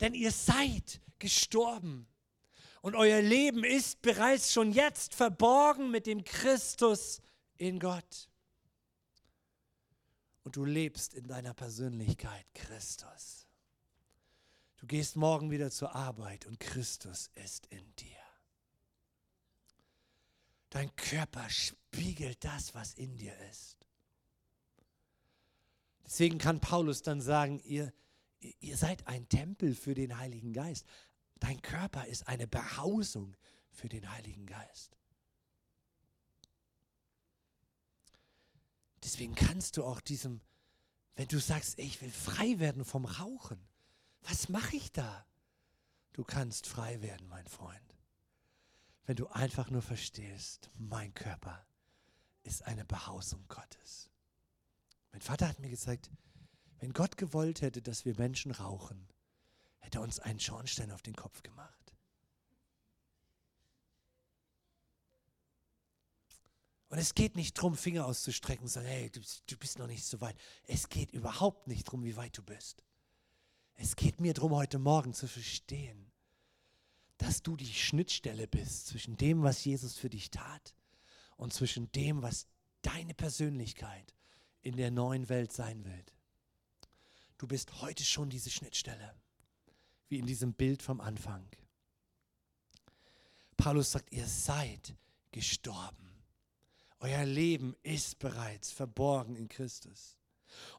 Denn ihr seid gestorben und euer Leben ist bereits schon jetzt verborgen mit dem Christus in Gott. Und du lebst in deiner Persönlichkeit Christus. Du gehst morgen wieder zur Arbeit und Christus ist in dir. Dein Körper spiegelt das, was in dir ist. Deswegen kann Paulus dann sagen, ihr, ihr seid ein Tempel für den Heiligen Geist. Dein Körper ist eine Behausung für den Heiligen Geist. Deswegen kannst du auch diesem, wenn du sagst, ey, ich will frei werden vom Rauchen, was mache ich da? Du kannst frei werden, mein Freund, wenn du einfach nur verstehst, mein Körper ist eine Behausung Gottes. Mein Vater hat mir gesagt, wenn Gott gewollt hätte, dass wir Menschen rauchen, hätte uns einen Schornstein auf den Kopf gemacht. Und es geht nicht darum, Finger auszustrecken und zu sagen, hey, du, du bist noch nicht so weit. Es geht überhaupt nicht darum, wie weit du bist. Es geht mir darum, heute Morgen zu verstehen, dass du die Schnittstelle bist zwischen dem, was Jesus für dich tat und zwischen dem, was deine Persönlichkeit in der neuen Welt sein wird. Du bist heute schon diese Schnittstelle wie in diesem Bild vom Anfang. Paulus sagt, ihr seid gestorben. Euer Leben ist bereits verborgen in Christus.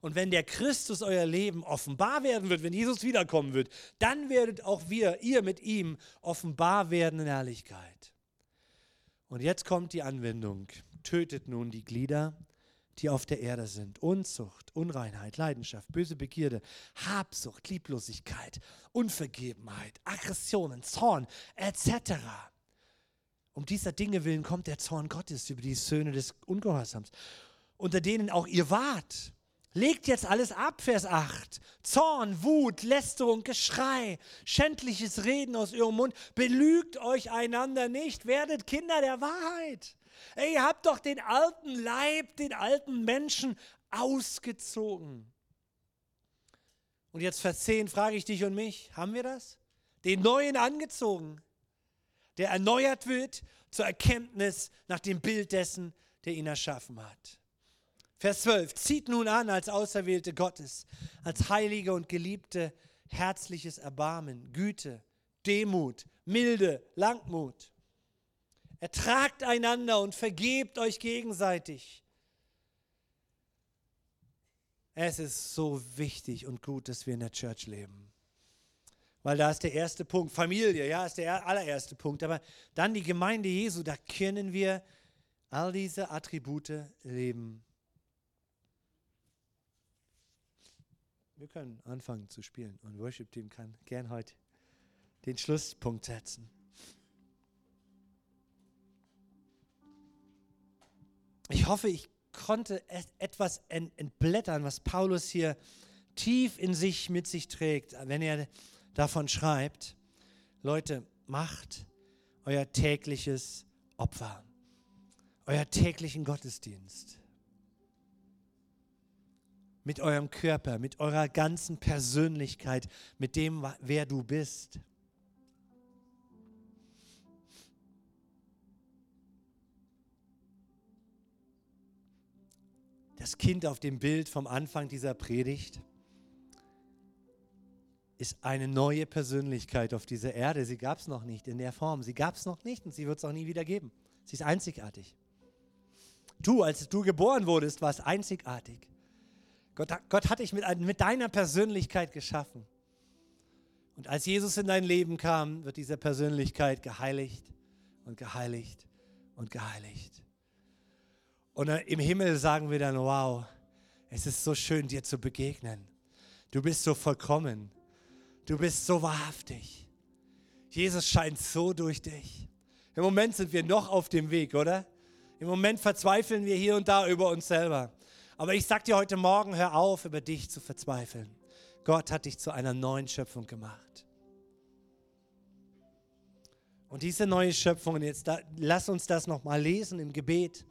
Und wenn der Christus euer Leben offenbar werden wird, wenn Jesus wiederkommen wird, dann werdet auch wir, ihr mit ihm, offenbar werden in Herrlichkeit. Und jetzt kommt die Anwendung. Tötet nun die Glieder, die auf der Erde sind. Unzucht, Unreinheit, Leidenschaft, böse Begierde, Habsucht, Lieblosigkeit, Unvergebenheit, Aggressionen, Zorn etc. Um dieser Dinge willen kommt der Zorn Gottes über die Söhne des Ungehorsams, unter denen auch ihr wart. Legt jetzt alles ab, Vers 8. Zorn, Wut, Lästerung, Geschrei, schändliches Reden aus ihrem Mund. Belügt euch einander nicht, werdet Kinder der Wahrheit. Ey, ihr habt doch den alten Leib, den alten Menschen ausgezogen. Und jetzt Vers 10 frage ich dich und mich, haben wir das? Den neuen angezogen, der erneuert wird zur Erkenntnis nach dem Bild dessen, der ihn erschaffen hat. Vers 12, zieht nun an als Auserwählte Gottes, als Heilige und Geliebte, herzliches Erbarmen, Güte, Demut, Milde, Langmut. Ertragt einander und vergebt euch gegenseitig. Es ist so wichtig und gut, dass wir in der Church leben. Weil da ist der erste Punkt. Familie, ja, ist der allererste Punkt. Aber dann die Gemeinde Jesu, da können wir all diese Attribute leben. Wir können anfangen zu spielen und Worship Team kann gern heute den Schlusspunkt setzen. Ich hoffe, ich konnte etwas entblättern, was Paulus hier tief in sich mit sich trägt, wenn er davon schreibt, Leute, macht euer tägliches Opfer, euer täglichen Gottesdienst mit eurem Körper, mit eurer ganzen Persönlichkeit, mit dem, wer du bist. Das Kind auf dem Bild vom Anfang dieser Predigt ist eine neue Persönlichkeit auf dieser Erde. Sie gab es noch nicht in der Form. Sie gab es noch nicht und sie wird es auch nie wieder geben. Sie ist einzigartig. Du, als du geboren wurdest, warst einzigartig. Gott, Gott hat dich mit, mit deiner Persönlichkeit geschaffen. Und als Jesus in dein Leben kam, wird diese Persönlichkeit geheiligt und geheiligt und geheiligt. Und im Himmel sagen wir dann, wow, es ist so schön, dir zu begegnen. Du bist so vollkommen. Du bist so wahrhaftig. Jesus scheint so durch dich. Im Moment sind wir noch auf dem Weg, oder? Im Moment verzweifeln wir hier und da über uns selber. Aber ich sage dir heute Morgen, hör auf, über dich zu verzweifeln. Gott hat dich zu einer neuen Schöpfung gemacht. Und diese neue Schöpfung, jetzt da, lass uns das nochmal lesen im Gebet.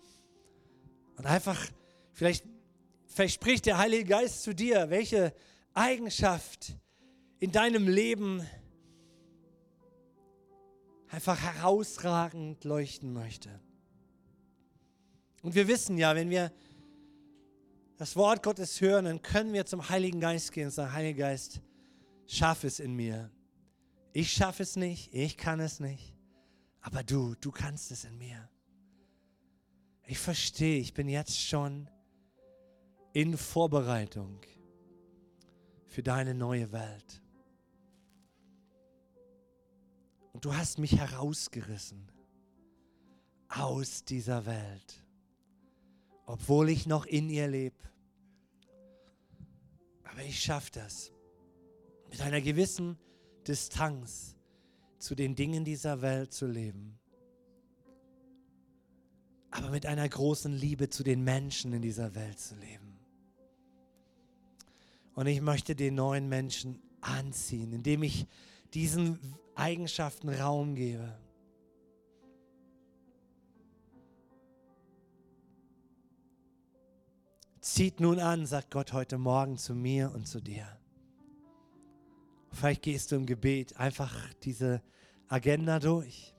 Und einfach, vielleicht verspricht der Heilige Geist zu dir, welche Eigenschaft in deinem Leben einfach herausragend leuchten möchte. Und wir wissen ja, wenn wir das Wort Gottes hören, dann können wir zum Heiligen Geist gehen und sagen, Heiliger Geist, schaff es in mir. Ich schaffe es nicht, ich kann es nicht, aber du, du kannst es in mir ich verstehe, ich bin jetzt schon in Vorbereitung für deine neue Welt. Und du hast mich herausgerissen aus dieser Welt, obwohl ich noch in ihr lebe. Aber ich schaffe das mit einer gewissen Distanz zu den Dingen dieser Welt zu leben aber mit einer großen Liebe zu den Menschen in dieser Welt zu leben. Und ich möchte den neuen Menschen anziehen, indem ich diesen Eigenschaften Raum gebe. zieht nun an, sagt Gott heute Morgen zu mir und zu dir. Vielleicht gehst du im Gebet einfach diese Agenda durch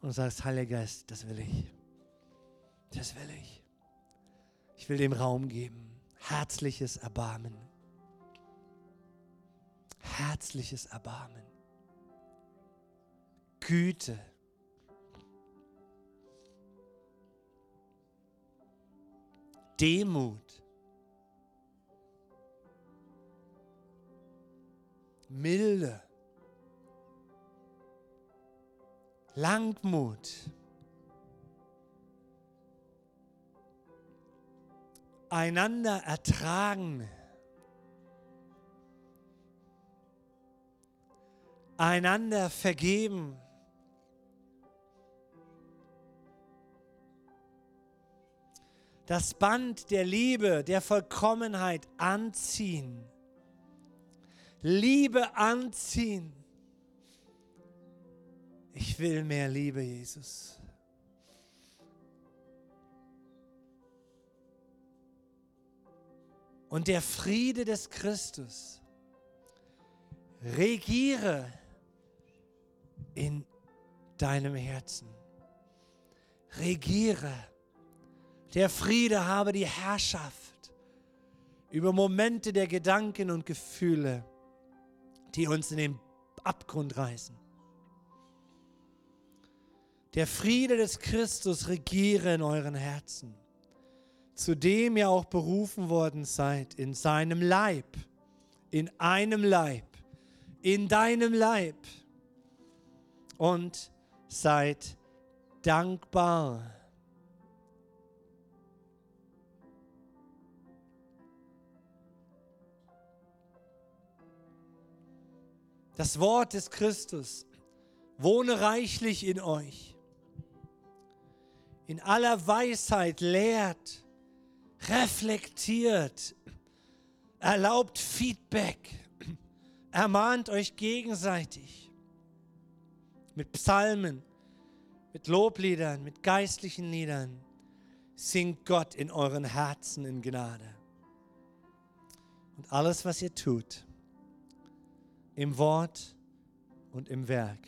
und sagst, Heiliger Geist, das will ich. Das will ich. Ich will dem Raum geben. Herzliches Erbarmen. Herzliches Erbarmen. Güte. Demut. Milde. Langmut. Einander ertragen. Einander vergeben. das Band der Liebe, der Vollkommenheit anziehen. Liebe anziehen. Ich will mehr Liebe, Jesus. Und der Friede des Christus regiere in deinem Herzen. Regiere. Der Friede habe die Herrschaft über Momente der Gedanken und Gefühle, die uns in den Abgrund reißen. Der Friede des Christus regiere in euren Herzen, zu dem ihr auch berufen worden seid, in seinem Leib, in einem Leib, in deinem Leib. Und seid dankbar Das Wort des Christus wohne reichlich in euch. In aller Weisheit lehrt, reflektiert, erlaubt Feedback, ermahnt euch gegenseitig mit Psalmen, mit Lobliedern, mit geistlichen Liedern. Singt Gott in euren Herzen in Gnade. Und alles, was ihr tut, im Wort und im Werk.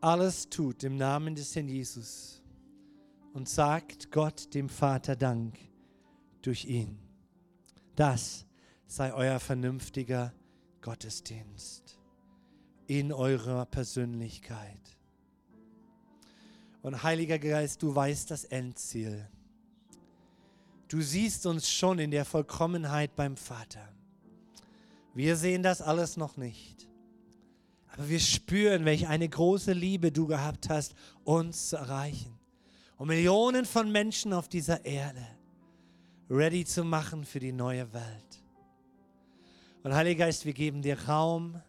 Alles tut im Namen des Herrn Jesus und sagt Gott dem Vater Dank durch ihn. Das sei euer vernünftiger Gottesdienst in eurer Persönlichkeit. Und Heiliger Geist, du weißt das Endziel. Du siehst uns schon in der Vollkommenheit beim Vater. Wir sehen das alles noch nicht. Aber wir spüren, welche eine große Liebe du gehabt hast, uns zu erreichen. Und Millionen von Menschen auf dieser Erde ready zu machen für die neue Welt. Und Heiliger Geist, wir geben dir Raum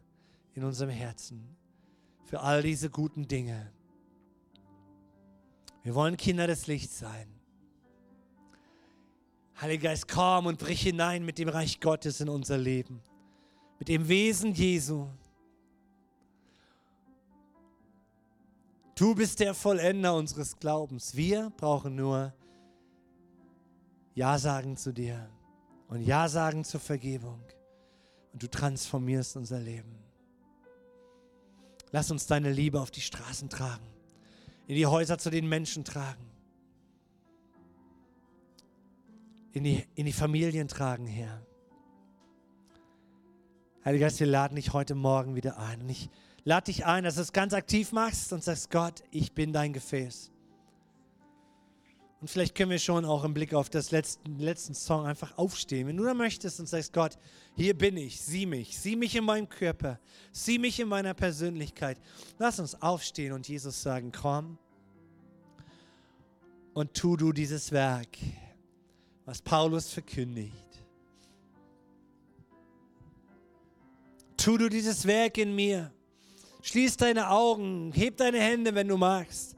in unserem Herzen für all diese guten Dinge. Wir wollen Kinder des Lichts sein. Heiliger Geist, komm und brich hinein mit dem Reich Gottes in unser Leben mit dem Wesen Jesu. Du bist der Vollender unseres Glaubens. Wir brauchen nur Ja sagen zu dir und Ja sagen zur Vergebung. Und du transformierst unser Leben. Lass uns deine Liebe auf die Straßen tragen, in die Häuser zu den Menschen tragen, in die, in die Familien tragen, Herr. Heiliger Geist, wir laden dich heute Morgen wieder ein. Und ich lade dich ein, dass du es ganz aktiv machst und sagst, Gott, ich bin dein Gefäß. Und vielleicht können wir schon auch im Blick auf das letzten, letzten Song einfach aufstehen. Wenn du da möchtest und sagst, Gott, hier bin ich, sieh mich, sieh mich in meinem Körper, sieh mich in meiner Persönlichkeit. Lass uns aufstehen und Jesus sagen, komm und tu du dieses Werk, was Paulus verkündigt. tu du dieses Werk in mir. Schließ deine Augen, heb deine Hände, wenn du magst.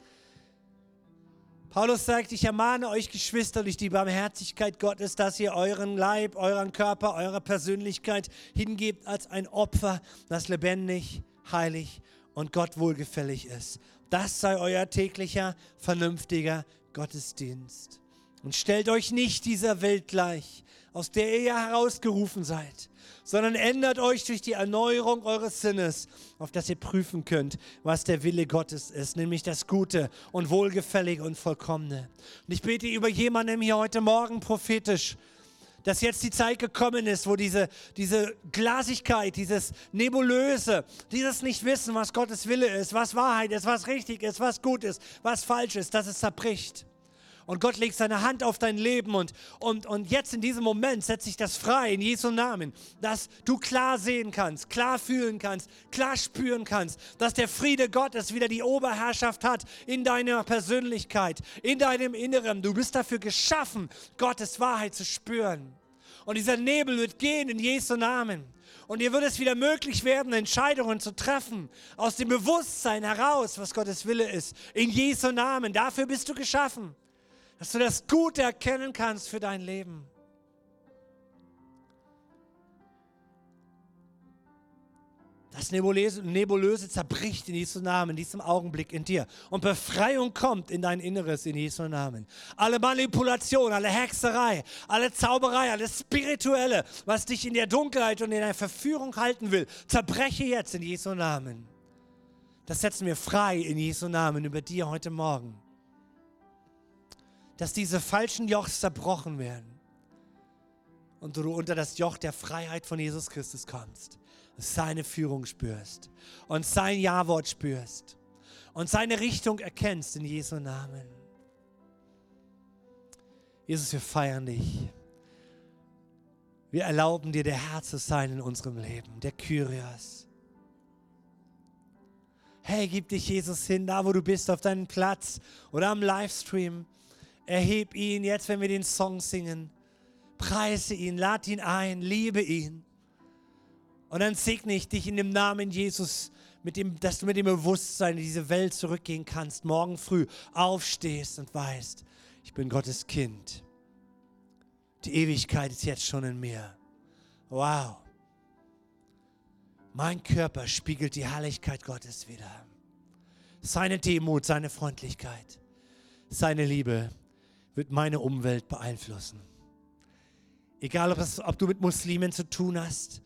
Paulus sagt, ich ermahne euch Geschwister durch die Barmherzigkeit Gottes, dass ihr euren Leib, euren Körper, eure Persönlichkeit hingebt als ein Opfer, das lebendig, heilig und Gott wohlgefällig ist. Das sei euer täglicher, vernünftiger Gottesdienst. Und stellt euch nicht dieser Welt gleich, aus der ihr ja herausgerufen seid, sondern ändert euch durch die Erneuerung eures Sinnes, auf dass ihr prüfen könnt, was der Wille Gottes ist, nämlich das Gute und Wohlgefällige und Vollkommene. Und ich bete über jemanden hier heute Morgen prophetisch, dass jetzt die Zeit gekommen ist, wo diese, diese Glasigkeit, dieses Nebulöse, dieses Nicht-Wissen, was Gottes Wille ist, was Wahrheit ist, was richtig ist, was gut ist, was falsch ist, dass es zerbricht. Und Gott legt seine Hand auf dein Leben und, und, und jetzt in diesem Moment setze ich das frei in Jesu Namen, dass du klar sehen kannst, klar fühlen kannst, klar spüren kannst, dass der Friede Gottes wieder die Oberherrschaft hat in deiner Persönlichkeit, in deinem Inneren. Du bist dafür geschaffen, Gottes Wahrheit zu spüren. Und dieser Nebel wird gehen in Jesu Namen. Und dir wird es wieder möglich werden, Entscheidungen zu treffen, aus dem Bewusstsein heraus, was Gottes Wille ist. In Jesu Namen. Dafür bist du geschaffen dass du das Gute erkennen kannst für dein Leben. Das Nebulöse, Nebulöse zerbricht in Jesu Namen, in diesem Augenblick in dir. Und Befreiung kommt in dein Inneres in Jesu Namen. Alle Manipulation, alle Hexerei, alle Zauberei, alles Spirituelle, was dich in der Dunkelheit und in der Verführung halten will, zerbreche jetzt in Jesu Namen. Das setzen wir frei in Jesu Namen über dir heute Morgen dass diese falschen Jochs zerbrochen werden und du unter das Joch der Freiheit von Jesus Christus kommst, seine Führung spürst und sein Ja-Wort spürst und seine Richtung erkennst in Jesu Namen. Jesus, wir feiern dich. Wir erlauben dir, der Herr zu sein in unserem Leben, der Kyrios. Hey, gib dich Jesus hin, da wo du bist, auf deinen Platz oder am Livestream. Erheb ihn jetzt, wenn wir den Song singen. Preise ihn, lad ihn ein, liebe ihn. Und dann segne ich dich in dem Namen Jesus, mit dem, dass du mit dem Bewusstsein in diese Welt zurückgehen kannst, morgen früh aufstehst und weißt, ich bin Gottes Kind. Die Ewigkeit ist jetzt schon in mir. Wow. Mein Körper spiegelt die Herrlichkeit Gottes wieder. Seine Demut, seine Freundlichkeit, seine Liebe wird meine Umwelt beeinflussen. Egal, ob, das, ob du mit Muslimen zu tun hast,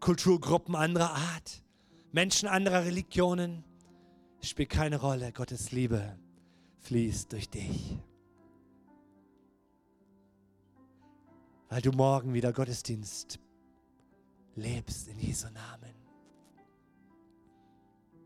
Kulturgruppen anderer Art, Menschen anderer Religionen, spielt keine Rolle. Gottes Liebe fließt durch dich. Weil du morgen wieder Gottesdienst lebst in Jesu Namen.